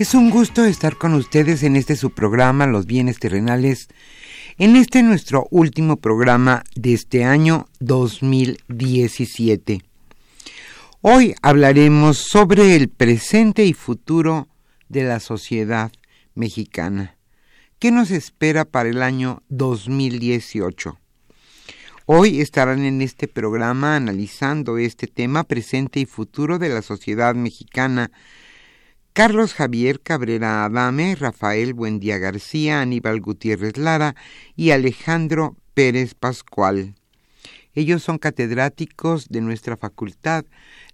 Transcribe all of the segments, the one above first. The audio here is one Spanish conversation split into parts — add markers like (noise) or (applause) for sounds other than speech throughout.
Es un gusto estar con ustedes en este su programa Los bienes terrenales, en este nuestro último programa de este año 2017. Hoy hablaremos sobre el presente y futuro de la sociedad mexicana. ¿Qué nos espera para el año 2018? Hoy estarán en este programa analizando este tema presente y futuro de la sociedad mexicana Carlos Javier Cabrera Adame, Rafael Buendía García, Aníbal Gutiérrez Lara y Alejandro Pérez Pascual. Ellos son catedráticos de nuestra facultad,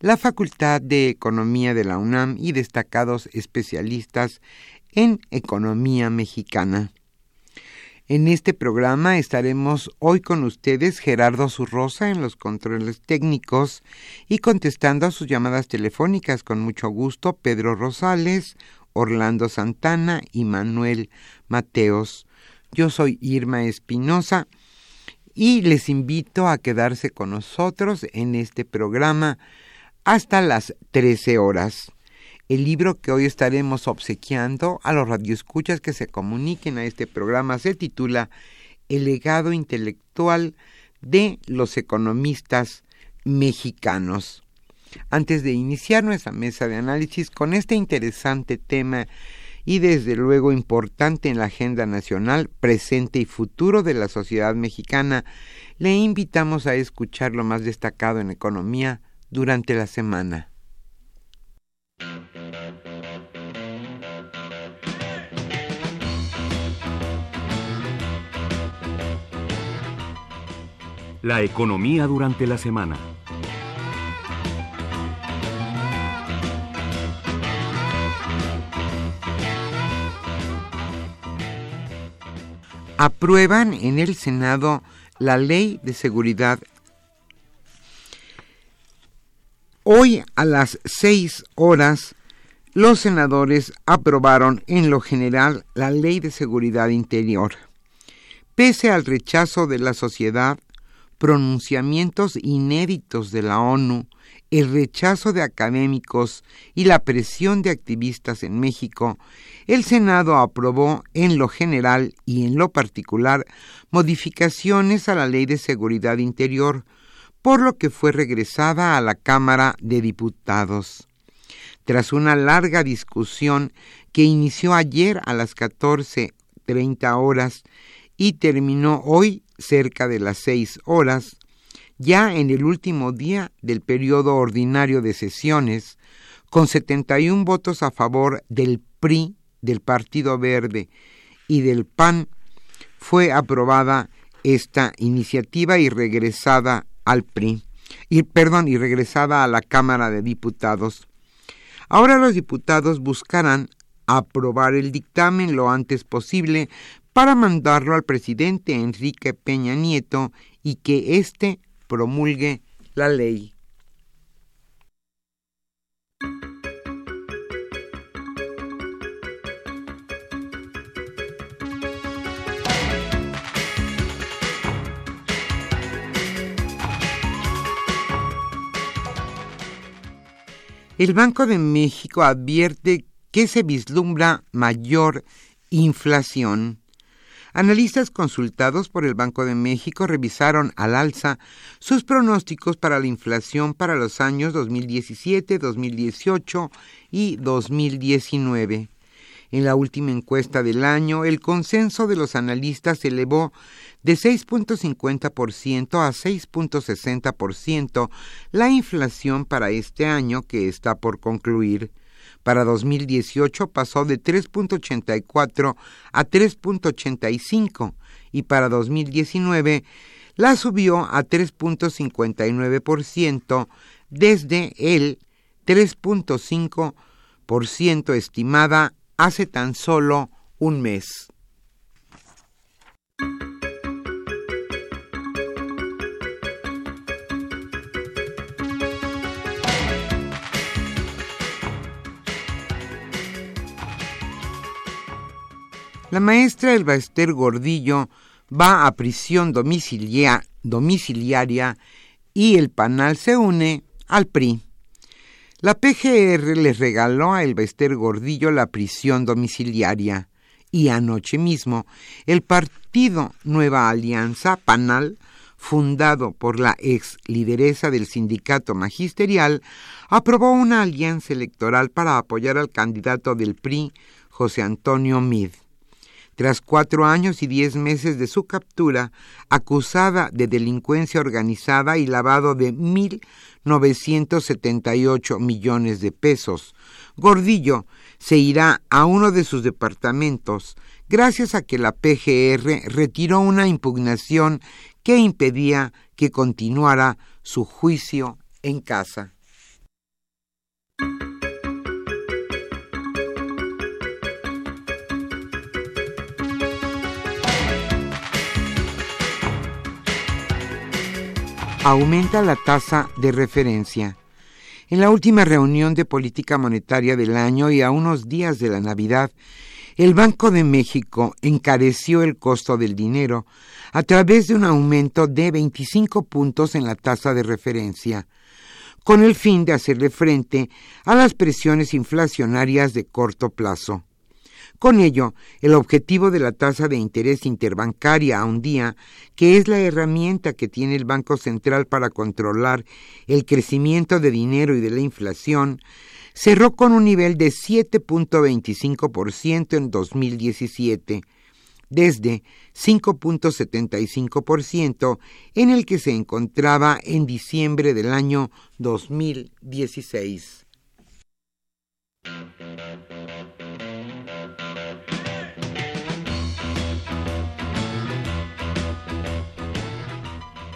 la Facultad de Economía de la UNAM y destacados especialistas en economía mexicana. En este programa estaremos hoy con ustedes Gerardo Zurrosa en los controles técnicos y contestando a sus llamadas telefónicas con mucho gusto Pedro Rosales, Orlando Santana y Manuel Mateos. Yo soy Irma Espinosa y les invito a quedarse con nosotros en este programa hasta las 13 horas. El libro que hoy estaremos obsequiando a los radioescuchas que se comuniquen a este programa se titula El legado intelectual de los economistas mexicanos. Antes de iniciar nuestra mesa de análisis con este interesante tema y desde luego importante en la agenda nacional, presente y futuro de la sociedad mexicana, le invitamos a escuchar lo más destacado en economía durante la semana. La economía durante la semana. Aprueban en el Senado la ley de seguridad. Hoy a las seis horas los senadores aprobaron en lo general la ley de seguridad interior. Pese al rechazo de la sociedad, pronunciamientos inéditos de la ONU, el rechazo de académicos y la presión de activistas en México, el Senado aprobó en lo general y en lo particular modificaciones a la Ley de Seguridad Interior, por lo que fue regresada a la Cámara de Diputados. Tras una larga discusión que inició ayer a las 14.30 horas y terminó hoy cerca de las seis horas, ya en el último día del periodo ordinario de sesiones, con 71 votos a favor del PRI, del Partido Verde y del PAN, fue aprobada esta iniciativa y regresada al PRI, y perdón, y regresada a la Cámara de Diputados. Ahora los diputados buscarán aprobar el dictamen lo antes posible para mandarlo al presidente Enrique Peña Nieto y que éste promulgue la ley. El Banco de México advierte que se vislumbra mayor inflación. Analistas consultados por el Banco de México revisaron al alza sus pronósticos para la inflación para los años 2017, 2018 y 2019. En la última encuesta del año, el consenso de los analistas se elevó de 6.50% a 6.60% la inflación para este año que está por concluir. Para 2018 pasó de 3.84 a 3.85 y para 2019 la subió a 3.59% desde el 3.5% estimada hace tan solo un mes. Maestra Elba Ester Gordillo va a prisión domiciliaria y el panal se une al PRI. La PGR les regaló a Elba Ester Gordillo la prisión domiciliaria y anoche mismo el partido Nueva Alianza Panal, fundado por la ex lideresa del sindicato magisterial, aprobó una alianza electoral para apoyar al candidato del PRI, José Antonio Mid. Tras cuatro años y diez meses de su captura, acusada de delincuencia organizada y lavado de mil novecientos setenta y ocho millones de pesos, Gordillo se irá a uno de sus departamentos gracias a que la PGR retiró una impugnación que impedía que continuara su juicio en casa. Aumenta la tasa de referencia. En la última reunión de política monetaria del año y a unos días de la Navidad, el Banco de México encareció el costo del dinero a través de un aumento de 25 puntos en la tasa de referencia, con el fin de hacerle frente a las presiones inflacionarias de corto plazo. Con ello, el objetivo de la tasa de interés interbancaria a un día, que es la herramienta que tiene el Banco Central para controlar el crecimiento de dinero y de la inflación, cerró con un nivel de 7.25% en 2017, desde 5.75% en el que se encontraba en diciembre del año 2016.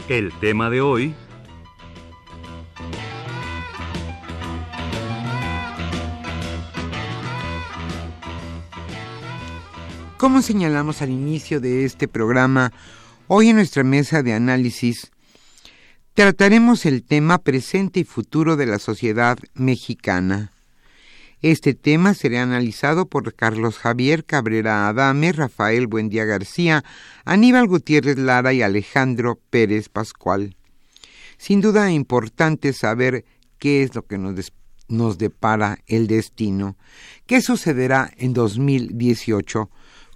El tema de hoy... Como señalamos al inicio de este programa, hoy en nuestra mesa de análisis trataremos el tema presente y futuro de la sociedad mexicana. Este tema será analizado por Carlos Javier Cabrera Adame, Rafael Buendía García, Aníbal Gutiérrez Lara y Alejandro Pérez Pascual. Sin duda importante saber qué es lo que nos, nos depara el destino, qué sucederá en 2018,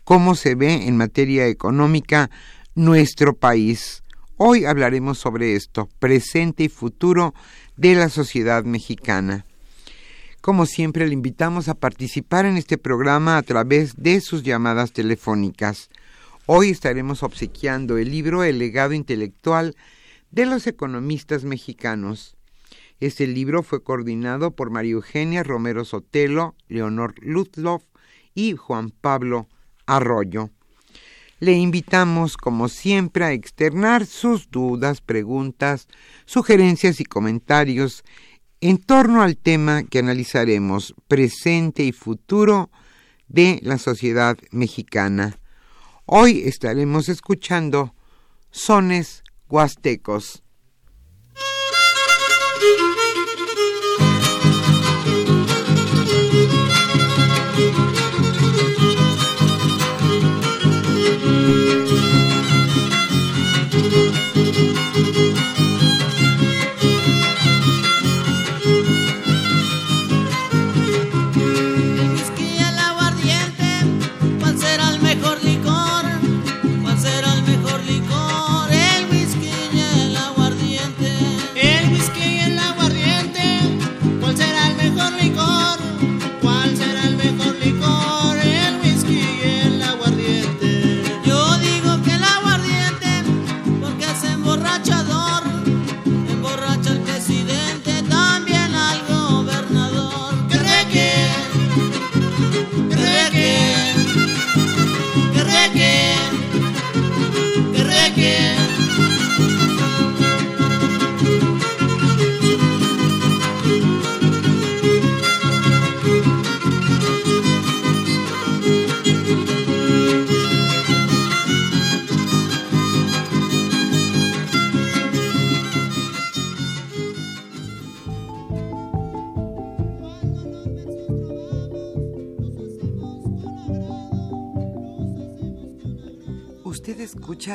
cómo se ve en materia económica nuestro país. Hoy hablaremos sobre esto, presente y futuro de la sociedad mexicana. Como siempre, le invitamos a participar en este programa a través de sus llamadas telefónicas. Hoy estaremos obsequiando el libro El legado intelectual de los economistas mexicanos. Este libro fue coordinado por María Eugenia Romero Sotelo, Leonor Ludloff y Juan Pablo Arroyo. Le invitamos, como siempre, a externar sus dudas, preguntas, sugerencias y comentarios en torno al tema que analizaremos, presente y futuro de la sociedad mexicana. Hoy estaremos escuchando sones huastecos.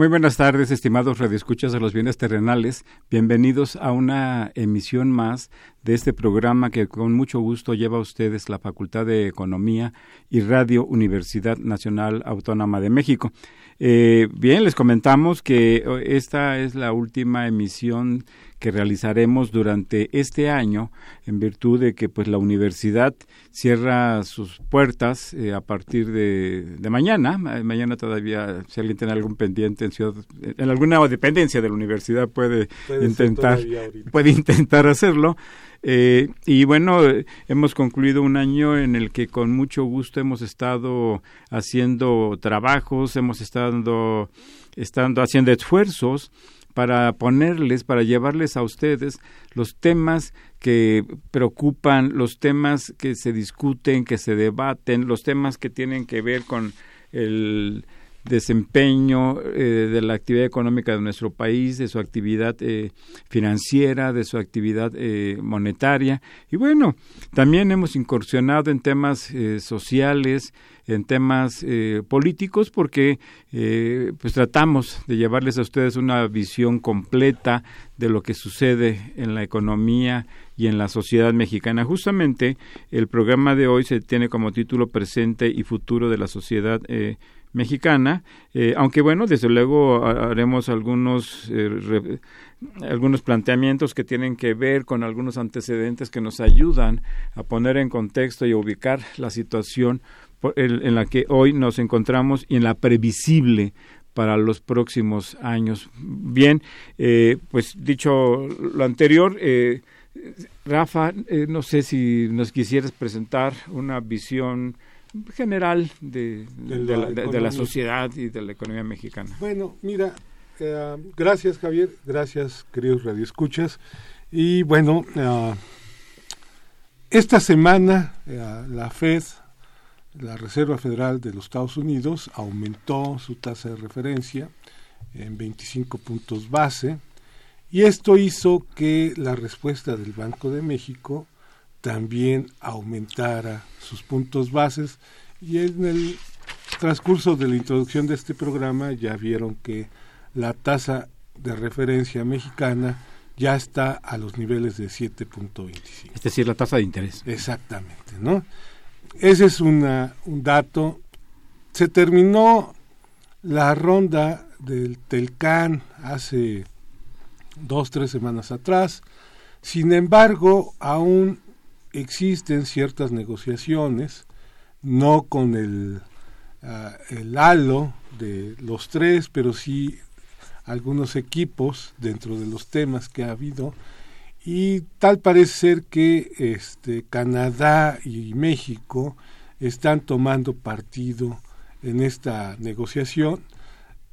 Muy buenas tardes, estimados radioescuchas de los bienes terrenales. Bienvenidos a una emisión más de este programa que con mucho gusto lleva a ustedes la Facultad de Economía y Radio Universidad Nacional Autónoma de México. Eh, bien, les comentamos que oh, esta es la última emisión que realizaremos durante este año en virtud de que pues la universidad cierra sus puertas eh, a partir de, mañana. Mañana todavía si alguien tiene algún pendiente en ciudad en alguna dependencia de la universidad puede, intentar puede intentar hacerlo. Eh, y bueno, hemos concluido un año en el que con mucho gusto hemos estado haciendo trabajos, hemos estado, estando haciendo esfuerzos para ponerles, para llevarles a ustedes los temas que preocupan, los temas que se discuten, que se debaten, los temas que tienen que ver con el desempeño eh, de la actividad económica de nuestro país, de su actividad eh, financiera, de su actividad eh, monetaria. Y bueno, también hemos incursionado en temas sociales, en temas políticos, porque pues tratamos de llevarles a ustedes una visión completa de lo que sucede en la economía y en la sociedad mexicana. Justamente el programa de hoy se tiene como título Presente y Futuro de la Sociedad mexicana, eh, aunque bueno, desde luego haremos algunos, eh, algunos planteamientos que tienen que ver con algunos antecedentes que nos ayudan a poner en contexto y ubicar la situación en, la que hoy nos encontramos y en la previsible para los próximos años. Bien, eh, pues dicho lo anterior, Rafa, no sé si nos quisieras presentar una visión general de, de, la, sociedad y de la economía mexicana. Bueno, mira, eh, gracias Javier, gracias queridos radioescuchas. Y bueno, eh, esta semana eh, la Fed, la Reserva Federal de los Estados Unidos, aumentó su tasa de referencia en 25 puntos base y esto hizo que la respuesta del Banco de México también aumentara sus puntos bases y en el transcurso de la introducción de este programa ya vieron que la tasa de referencia mexicana ya está a los niveles de 7.25. Es decir, la tasa de interés. Exactamente, ¿no? Ese es una, un dato. Se terminó la ronda del Telcán hace dos, tres semanas atrás. Sin embargo, aún existen ciertas negociaciones, no con el, ah, el halo de los tres, pero sí algunos equipos dentro de los temas que ha habido. Y tal parece ser que este Canadá y México están tomando partido en esta negociación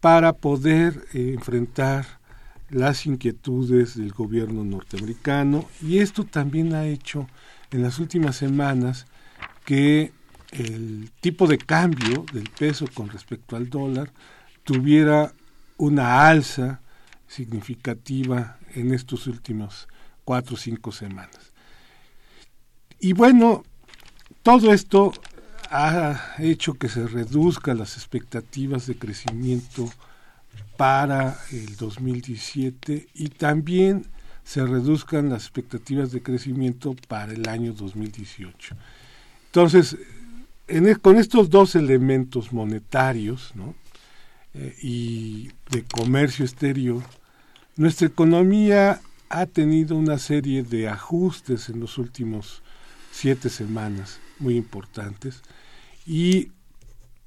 para poder eh, enfrentar las inquietudes del gobierno norteamericano. Y esto también ha hecho en las últimas semanas que el tipo de cambio del peso con respecto al dólar tuviera una alza significativa en estos últimos cuatro o cinco semanas. Y bueno, todo esto ha hecho que se reduzcan las expectativas de crecimiento para el 2017 y también se reduzcan las expectativas de crecimiento para el año 2018. Entonces, en, e, con estos dos elementos monetarios eh, y de comercio exterior, nuestra economía ha tenido una serie de ajustes en los últimos siete semanas muy importantes y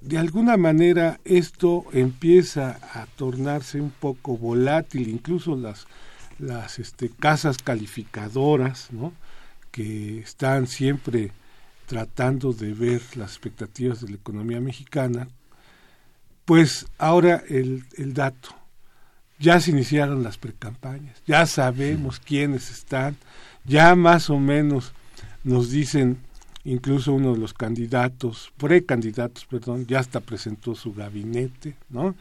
de alguna manera esto empieza a tornarse un poco volátil, incluso las, las este, casas calificadoras, ¿no? que están siempre tratando de ver las expectativas de la economía mexicana, pues ahora el, el dato, ya se iniciaron las precampañas, ya sabemos quiénes están, ya más o menos nos dicen incluso uno de los candidatos, precandidatos, perdón, ya hasta presentó su gabinete, ¿no?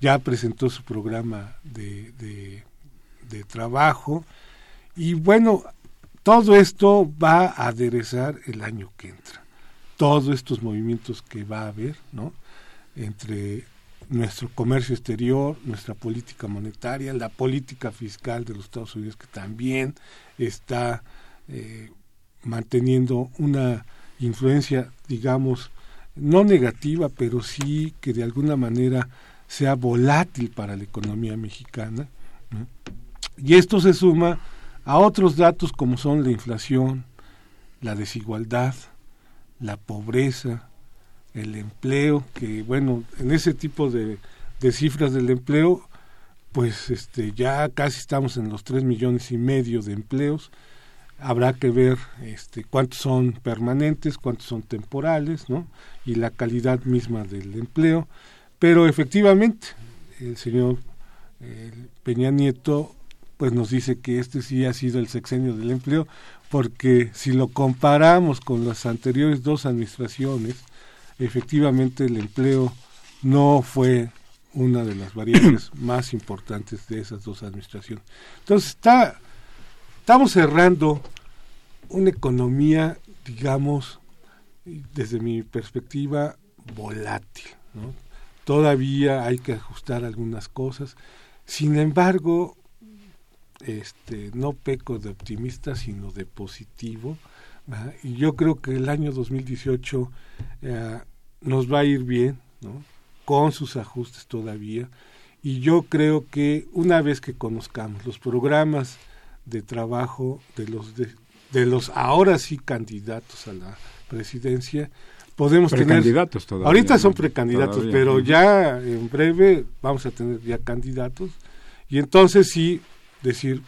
Ya presentó su programa de, de, de trabajo y bueno, todo esto va a aderezar el año que entra. Todos estos movimientos que va a haber, ¿no? Entre nuestro comercio exterior, nuestra política monetaria, la política fiscal de los Estados Unidos que también está eh, manteniendo una influencia, digamos, no negativa, pero sí que de alguna manera sea volátil para la economía mexicana. Y esto se suma a otros datos como son la inflación, la desigualdad, la pobreza, el empleo, que bueno, en ese tipo de, de cifras del empleo, pues este, ya casi estamos en los tres millones y medio de empleos, habrá que ver este, cuántos son permanentes, cuántos son temporales, ¿no? Y la calidad misma del empleo. Pero efectivamente, el señor Peña Nieto pues nos dice que este sí ha sido el sexenio del empleo, porque si lo comparamos con las anteriores dos administraciones, efectivamente el empleo no fue una de las variables (clears throat) más importantes de esas dos administraciones. Entonces está Estamos cerrando una economía, digamos, desde mi perspectiva, volátil. Todavía hay que ajustar algunas cosas. Sin embargo, este, no peco de optimista, sino de positivo. Y yo creo que el año 2018 eh, nos va a ir bien, con sus ajustes todavía. Y yo creo que una vez que conozcamos los programas de trabajo de los de, los ahora sí candidatos a la presidencia podemos tener todavía, ahorita son precandidatos pero ya en breve vamos a tener ya candidatos y entonces sí decir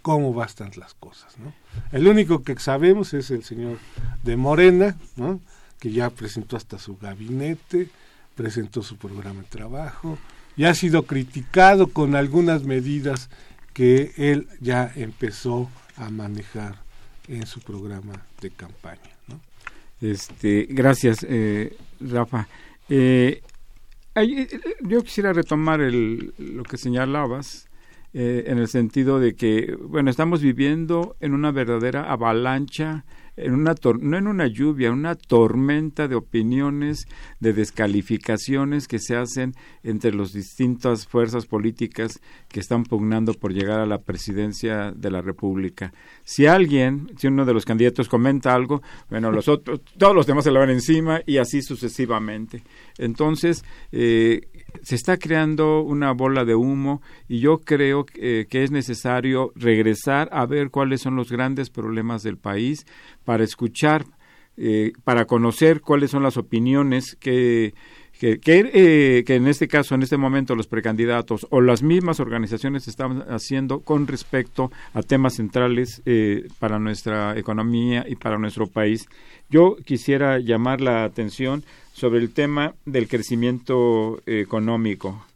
cómo estar las cosas ¿no? el único que sabemos es el señor de Morena ¿no? que ya presentó hasta su gabinete presentó su programa de trabajo y ha sido criticado con algunas medidas que él ya empezó a manejar en su programa de campaña. Este, gracias, eh, Rafa. Eh, eh, yo quisiera retomar el, lo que señalabas en el sentido de que, bueno, estamos viviendo en una verdadera avalancha en una no en una lluvia, una tormenta de opiniones, de descalificaciones que se hacen entre las distintas fuerzas políticas que están pugnando por llegar a la presidencia de la República. Si alguien, si uno de los candidatos comenta algo, bueno, los otros, (laughs) todos los demás se le van encima y así sucesivamente. Entonces, eh, se está creando una bola de humo y yo creo que es necesario regresar a ver cuáles son los grandes problemas del país para escuchar, eh, para conocer cuáles son las opiniones que que, eh, que, en este caso, en este momento, los precandidatos o las mismas organizaciones están haciendo con respecto a temas centrales eh, para nuestra economía y para nuestro país. Yo quisiera llamar la atención sobre el tema del crecimiento económico.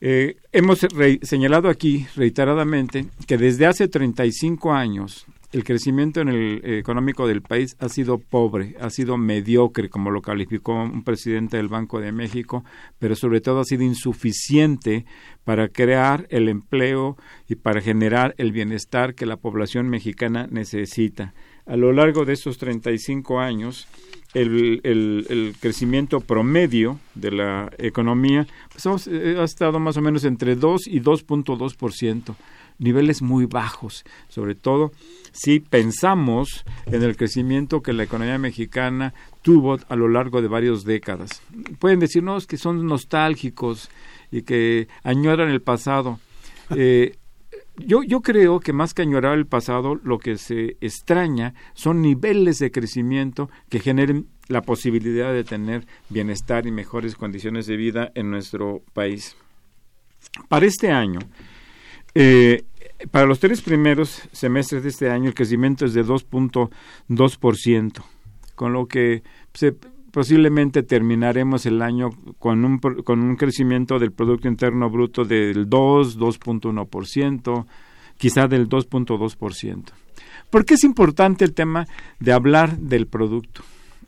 Hemos señalado aquí reiteradamente que desde hace 35 años el crecimiento en el económico del país ha sido pobre, ha sido mediocre, como lo calificó un presidente del Banco de México, pero sobre todo ha sido insuficiente para crear el empleo y para generar el bienestar que la población mexicana necesita. A lo largo de estos 35 años, el, el, crecimiento promedio de la economía pues, eh, ha estado más o menos entre 2 y 2.2%, niveles muy bajos, sobre todo si pensamos en el crecimiento que la economía mexicana tuvo a lo largo de varias décadas. Pueden decirnos que son nostálgicos y que añoran el pasado. (laughs) Eh, yo, yo creo que más que añorar el pasado, lo que se extraña son niveles de crecimiento que generen la posibilidad de tener bienestar y mejores condiciones de vida en nuestro país. Para este año, eh, para los tres primeros semestres de este año, el crecimiento es de 2.2%, con lo que posiblemente terminaremos el año con un, con un crecimiento del Producto Interno Bruto del 2, 2.1%, quizá del 2.2%. ¿Por qué es importante el tema de hablar del producto?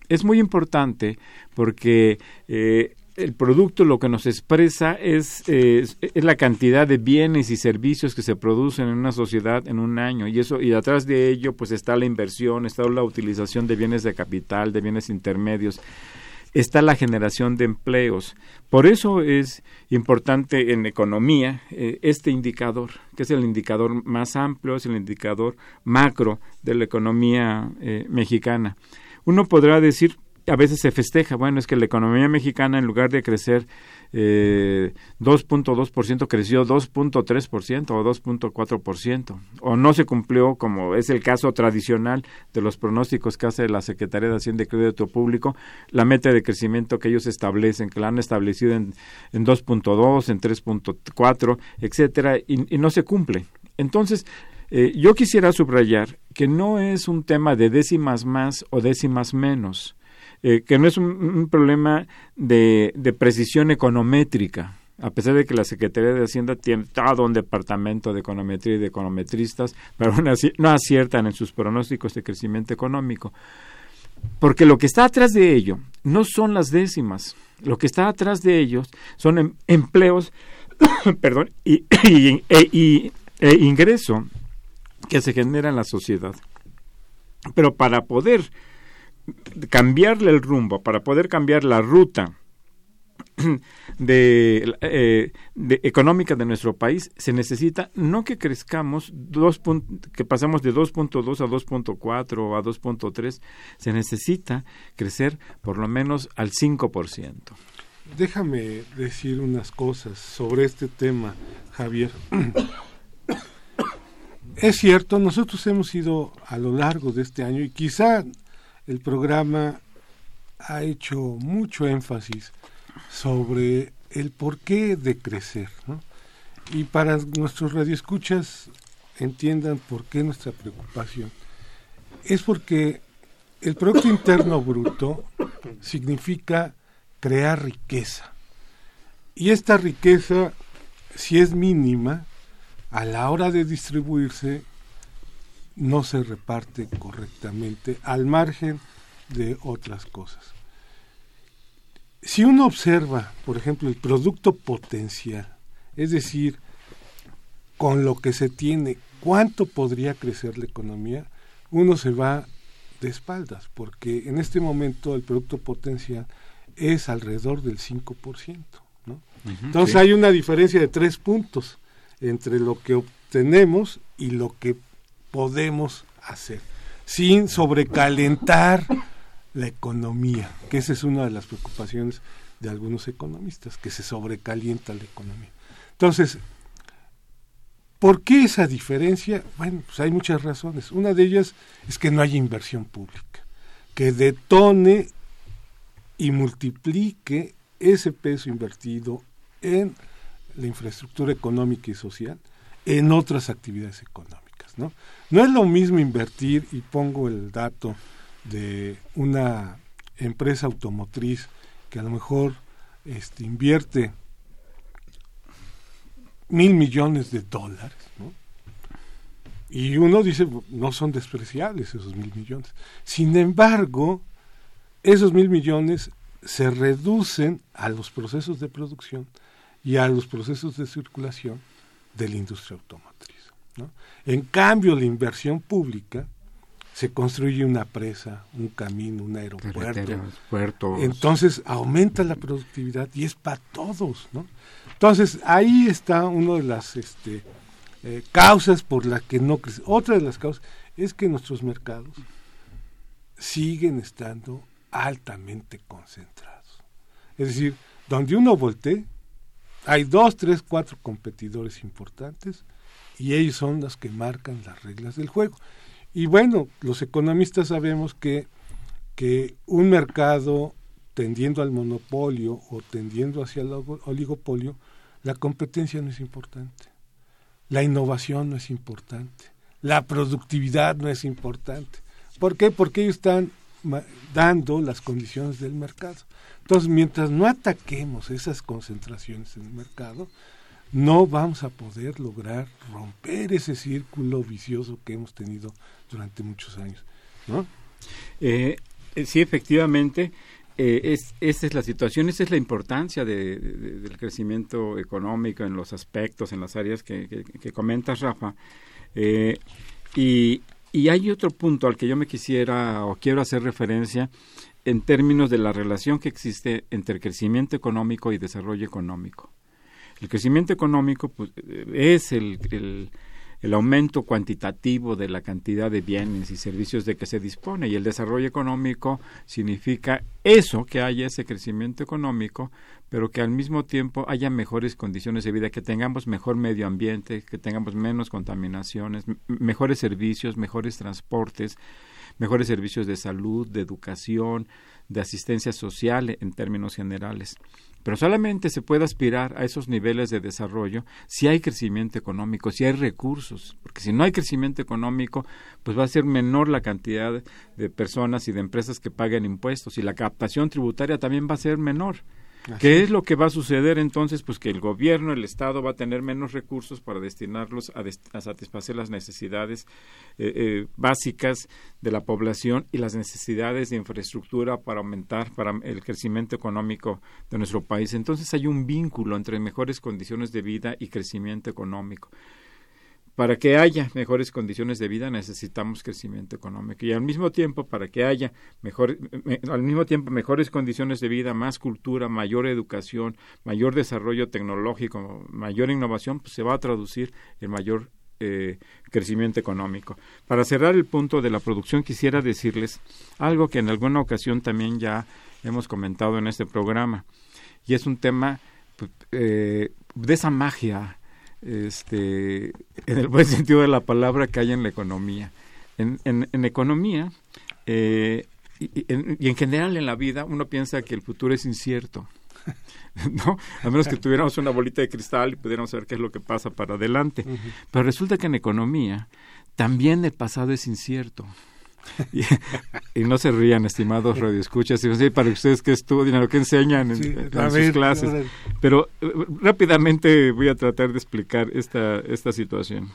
Es muy importante porque eh, el producto lo que nos expresa es, es, la cantidad de bienes y servicios que se producen en una sociedad en un año. Y eso y atrás de ello pues está la inversión está la utilización de bienes de capital de bienes intermedios está la generación de empleos. Por eso es importante en economía eh, este indicador que es el indicador más amplio es el indicador macro de la economía eh, mexicana. Uno podrá decir a veces se festeja, bueno, es que la economía mexicana en lugar de crecer eh, 2.2% creció 2.3% o 2.4%, o no se cumplió, como es el caso tradicional de los pronósticos que hace la Secretaría de Hacienda y Crédito Público, la meta de crecimiento que ellos establecen, que la han establecido en, en 2.2, en 3.4, etcétera, y, y no se cumple. Entonces, eh, yo quisiera subrayar que no es un tema de décimas más o décimas menos eh, que no es un, problema de, precisión econométrica, a pesar de que la Secretaría de Hacienda tiene todo un departamento de econometría y de econometristas, pero aún no aciertan en sus pronósticos de crecimiento económico. Porque lo que está atrás de ello no son las décimas, lo que está atrás de ellos son em, empleos (coughs) perdón, y, (coughs) y, e, e ingreso que se genera en la sociedad. Pero para poder cambiarle el rumbo, para poder cambiar la ruta (clears throat) de, eh, de, económica de nuestro país se necesita no que crezcamos dos que pasamos de 2.2 a 2.4 o a 2.3 se necesita crecer por lo menos al 5%. Déjame decir unas cosas sobre este tema, Javier. (clears throat) es cierto, nosotros hemos ido a lo largo de este año y quizá el programa ha hecho mucho énfasis sobre el porqué de crecer. Y para nuestros radioescuchas entiendan por qué nuestra preocupación. Es porque el Producto Interno Bruto significa crear riqueza. Y esta riqueza, si es mínima, a la hora de distribuirse, no se reparte correctamente al margen de otras cosas. Si uno observa, por ejemplo, el producto potencial, es decir, con lo que se tiene, cuánto podría crecer la economía, uno se va de espaldas, porque en este momento el producto potencial es alrededor del 5%. ¿no? Entonces hay una diferencia de tres puntos entre lo que obtenemos y lo que podemos hacer, sin sobrecalentar la economía, que esa es una de las preocupaciones de algunos economistas, que se sobrecalienta la economía. Entonces, ¿por qué esa diferencia? Bueno, pues hay muchas razones. Una de ellas es que no hay inversión pública, que detone y multiplique ese peso invertido en la infraestructura económica y social en otras actividades económicas. ¿No? es lo mismo invertir, y pongo el dato de una empresa automotriz que a lo mejor este, invierte mil millones de dólares. Y uno dice, no son despreciables esos mil millones. Sin embargo, esos mil millones se reducen a los procesos de producción y a los procesos de circulación de la industria automotriz. ¿No? En cambio, la inversión pública se construye una presa, un camino, un aeropuerto. Entonces aumenta la productividad y es para todos, ¿no? Entonces ahí está una de las este, eh, causas por las que no crece. Otra de las causas es que nuestros mercados siguen estando altamente concentrados. Es decir, donde uno voltee, hay dos, tres, cuatro competidores importantes y ellos son los que marcan las reglas del juego. Y bueno, los economistas sabemos que, que un mercado tendiendo al monopolio o tendiendo hacia el oligopolio, la competencia no es importante, la innovación no es importante, la productividad no es importante. ¿Por qué? Porque ellos están dando las condiciones del mercado. Entonces, mientras no ataquemos esas concentraciones en el mercado, no vamos a poder lograr romper ese círculo vicioso que hemos tenido durante muchos años. ¿no? Eh, eh, sí, efectivamente, eh, es, esa es la situación, esa es la importancia de, del crecimiento económico en los aspectos, en las áreas que, comentas, Rafa. y, y hay otro punto al que yo me quisiera o quiero hacer referencia en términos de la relación que existe entre crecimiento económico y desarrollo económico. El crecimiento económico pues, es el, el, aumento cuantitativo de la cantidad de bienes y servicios de que se dispone y el desarrollo económico significa eso, que haya ese crecimiento económico, pero que al mismo tiempo haya mejores condiciones de vida, que tengamos mejor medio ambiente, que tengamos menos contaminaciones, mejores servicios, mejores transportes, mejores servicios de salud, de educación, de asistencia social en términos generales. Pero solamente se puede aspirar a esos niveles de desarrollo si hay crecimiento económico, si hay recursos, porque si no hay crecimiento económico, pues va a ser menor la cantidad de personas y de empresas que paguen impuestos y la captación tributaria también va a ser menor. ¿Qué es lo que va a suceder entonces? Pues que el gobierno, el Estado va a tener menos recursos para destinarlos a, satisfacer las necesidades eh, eh, básicas de la población y las necesidades de infraestructura para aumentar para el crecimiento económico de nuestro país. Entonces hay un vínculo entre mejores condiciones de vida y crecimiento económico para que haya mejores condiciones de vida necesitamos crecimiento económico y al mismo tiempo para que haya mejor, al mismo tiempo mejores condiciones de vida, más cultura, mayor educación, mayor desarrollo tecnológico, mayor innovación, pues se va a traducir en mayor eh, crecimiento económico. Para cerrar el punto de la producción quisiera decirles algo que en alguna ocasión también ya hemos comentado en este programa y es un tema pues, eh, de esa magia este, en el buen sentido de la palabra que hay en la economía. En, en, economía eh, y, en, general en la vida uno piensa que el futuro es incierto. (laughs) ¿no? A menos que tuviéramos una bolita de cristal y pudiéramos saber qué es lo que pasa para adelante. Pero resulta que en economía también el pasado es incierto. (laughs) y, no se rían, estimados radioescuchas, sí, para ustedes que estudian o que enseñan en, sus clases. Pero eh, rápidamente voy a tratar de explicar esta, esta situación.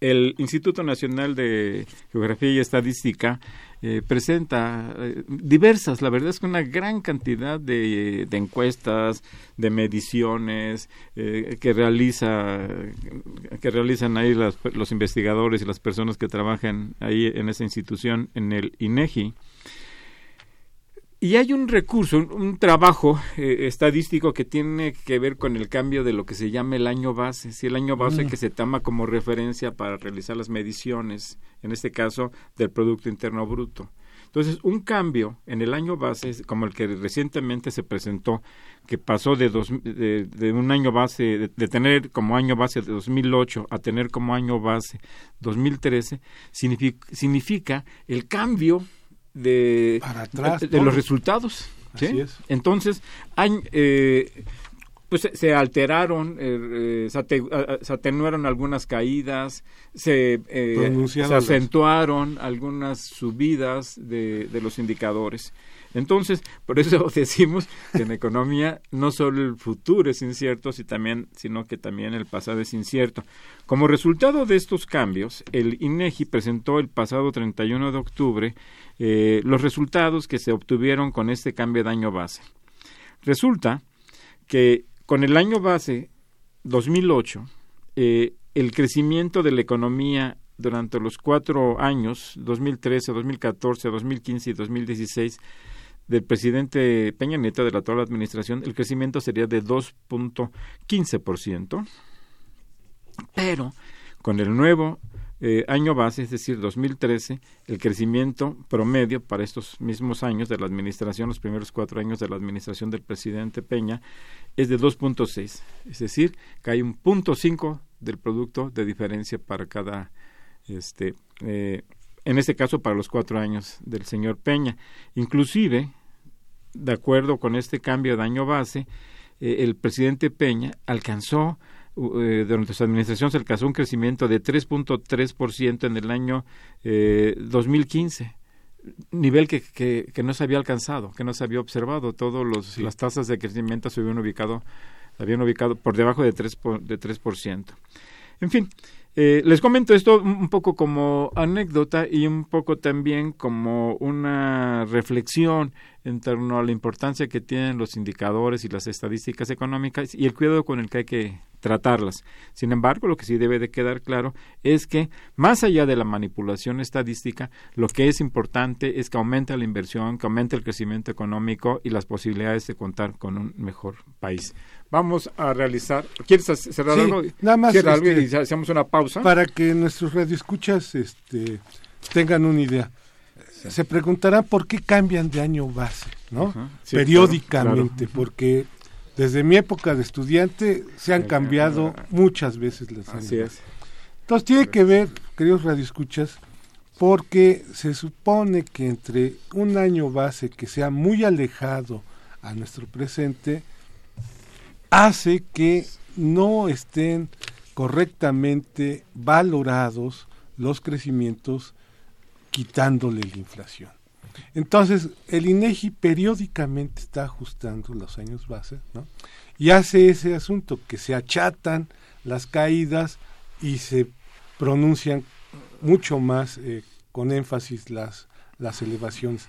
el Instituto Nacional de Geografía y Estadística eh, presenta eh, diversas, la verdad es que una gran cantidad de, encuestas, de mediciones eh, que realiza, que realizan ahí los investigadores y las personas que trabajan ahí en esa institución, en el INEGI. Y hay un recurso, un, trabajo eh, estadístico que tiene que ver con el cambio de lo que se llama el año base. Si el año base mm. que se toma como referencia para realizar las mediciones, en este caso del Producto Interno Bruto. Entonces, un cambio en el año base, como el que recientemente se presentó, que pasó de, dos, de, un año base, de, tener como año base de 2008 a tener como año base 2013, significa, significa el cambio de, de, los resultados. Entonces, eh, pues se alteraron, eh, eh, se, atenuaron algunas caídas, se, se acentuaron algunas subidas de, de los indicadores. Entonces, por eso (laughs) decimos que en economía no solo el futuro es incierto, sino que también el pasado es incierto. Como resultado de estos cambios, el INEGI presentó el pasado 31 de octubre eh, los resultados que se obtuvieron con este cambio de año base. Resulta que con el año base 2008, eh, el crecimiento de la economía durante los cuatro años, 2013, 2014, 2015 y 2016, del presidente Peña Nieto de la actual administración, el crecimiento sería de 2.15%, pero con el nuevo eh, año base, es decir, 2013, el crecimiento promedio para estos mismos años de la administración, los primeros cuatro años de la administración del presidente Peña, es de 2.6, es decir, que hay un punto cinco del producto de diferencia para cada, este, eh, en este caso para los cuatro años del señor Peña. Inclusive, de acuerdo con este cambio de año base, eh, el presidente Peña alcanzó eh, durante su administración se alcanzó un crecimiento de 3.3% en el año eh, 2015 nivel que, que, que, no se había alcanzado, que no se había observado. Todas las tasas de crecimiento se habían ubicado, habían ubicado por debajo de 3%. de 3%. En fin, eh, les comento esto un poco como anécdota y un poco también como una reflexión en torno a la importancia que tienen los indicadores y las estadísticas económicas y el cuidado con el que hay que tratarlas. Sin embargo, lo que sí debe de quedar claro es que más allá de la manipulación estadística, lo que es importante es que aumente la inversión, que aumente el crecimiento económico y las posibilidades de contar con un mejor país. Vamos a realizar. ¿Quieres cerrar algo? Nada más. algo y este, hacemos una pausa. Para que nuestros radioescuchas este, tengan una idea. Se preguntará por qué cambian de año base, ¿no? Periódicamente, porque desde mi época de estudiante se han cambiado muchas veces las Así es. Entonces tiene que ver, queridos radioescuchas, porque se supone que entre un año base que sea muy alejado a nuestro presente, hace que no estén correctamente valorados los crecimientos quitándole la inflación. Entonces, el INEGI periódicamente está ajustando los años base, ¿no? Y hace ese asunto, que se achatan las caídas y se pronuncian mucho más eh, con énfasis las, las elevaciones.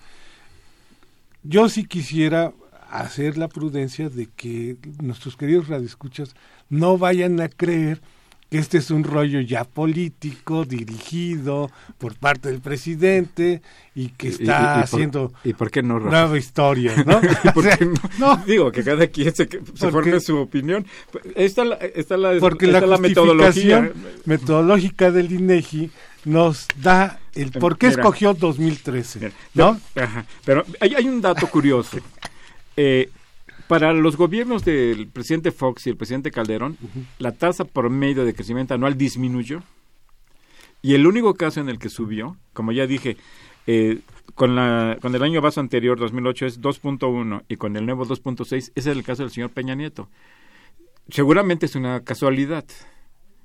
Yo sí quisiera hacer la prudencia de que nuestros queridos radioescuchas no vayan a creer este es un rollo ya político, dirigido por parte del presidente y que está haciendo ¿Y por qué no, nueva historia, (laughs) ¿no? no? Digo, que cada quien se, forme su opinión. Está la, está la, porque la, metodología metodológica del INEGI nos da el por qué escogió 2013, ¿no? Ajá, pero hay, hay un dato curioso. (laughs) Eh, para los gobiernos del presidente Fox y el presidente Calderón, la tasa promedio de crecimiento anual disminuyó. Y el único caso en el que subió, como ya dije, eh, con, la, con el año base anterior, 2008, es 2.1 y con el nuevo 2.6, ese es el caso del señor Peña Nieto. Seguramente es una casualidad,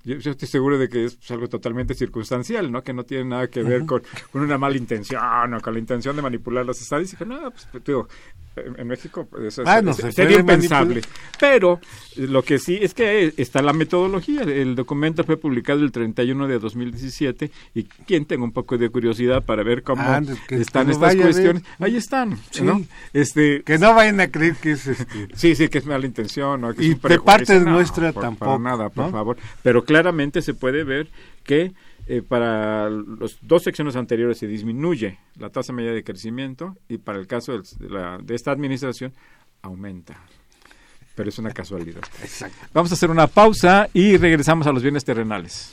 yo, estoy seguro de que es pues, algo totalmente circunstancial, ¿no? Que no tiene nada que ver con, una mala intención o con la intención de manipular las estadísticas. No, pues, pues digo, en México eso ah, sería impensable. Pero lo que sí es que está la metodología. El documento fue publicado el 31 de 2017 y quien tenga un poco de curiosidad para ver cómo ah, están estas cuestiones, ahí están. ¿no? Este, que no vayan a creer que es... Este... sí, sí, que es mala intención. y de parte nuestra tampoco. nada, por favor. Pero claramente se puede ver que eh, para las dos secciones anteriores se disminuye la tasa media de crecimiento y para el caso de, esta administración aumenta. Pero es una casualidad. Vamos a hacer una pausa y regresamos a los bienes terrenales.